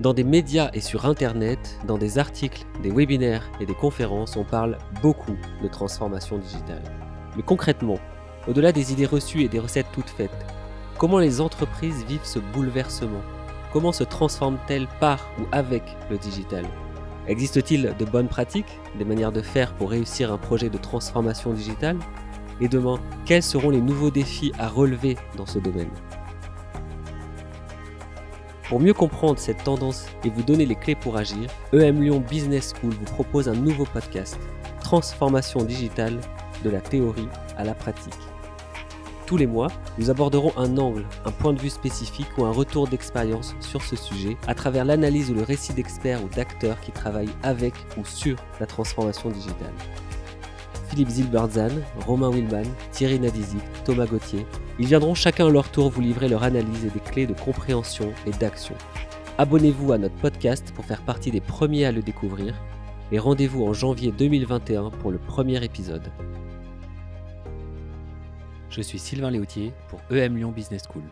Dans des médias et sur Internet, dans des articles, des webinaires et des conférences, on parle beaucoup de transformation digitale. Mais concrètement, au-delà des idées reçues et des recettes toutes faites, comment les entreprises vivent ce bouleversement? Comment se transforment-elles par ou avec le digital? Existe-t-il de bonnes pratiques, des manières de faire pour réussir un projet de transformation digitale? Et demain, quels seront les nouveaux défis à relever dans ce domaine? Pour mieux comprendre cette tendance et vous donner les clés pour agir, EM Lyon Business School vous propose un nouveau podcast, Transformation digitale de la théorie à la pratique. Tous les mois, nous aborderons un angle, un point de vue spécifique ou un retour d'expérience sur ce sujet à travers l'analyse ou le récit d'experts ou d'acteurs qui travaillent avec ou sur la transformation digitale. Philippe Zilberdzan, Romain Wilman, Thierry Nadizi, Thomas Gauthier ils viendront chacun à leur tour vous livrer leur analyse et des clés de compréhension et d'action. Abonnez-vous à notre podcast pour faire partie des premiers à le découvrir et rendez-vous en janvier 2021 pour le premier épisode. Je suis Sylvain Léautier pour EM Lyon Business School.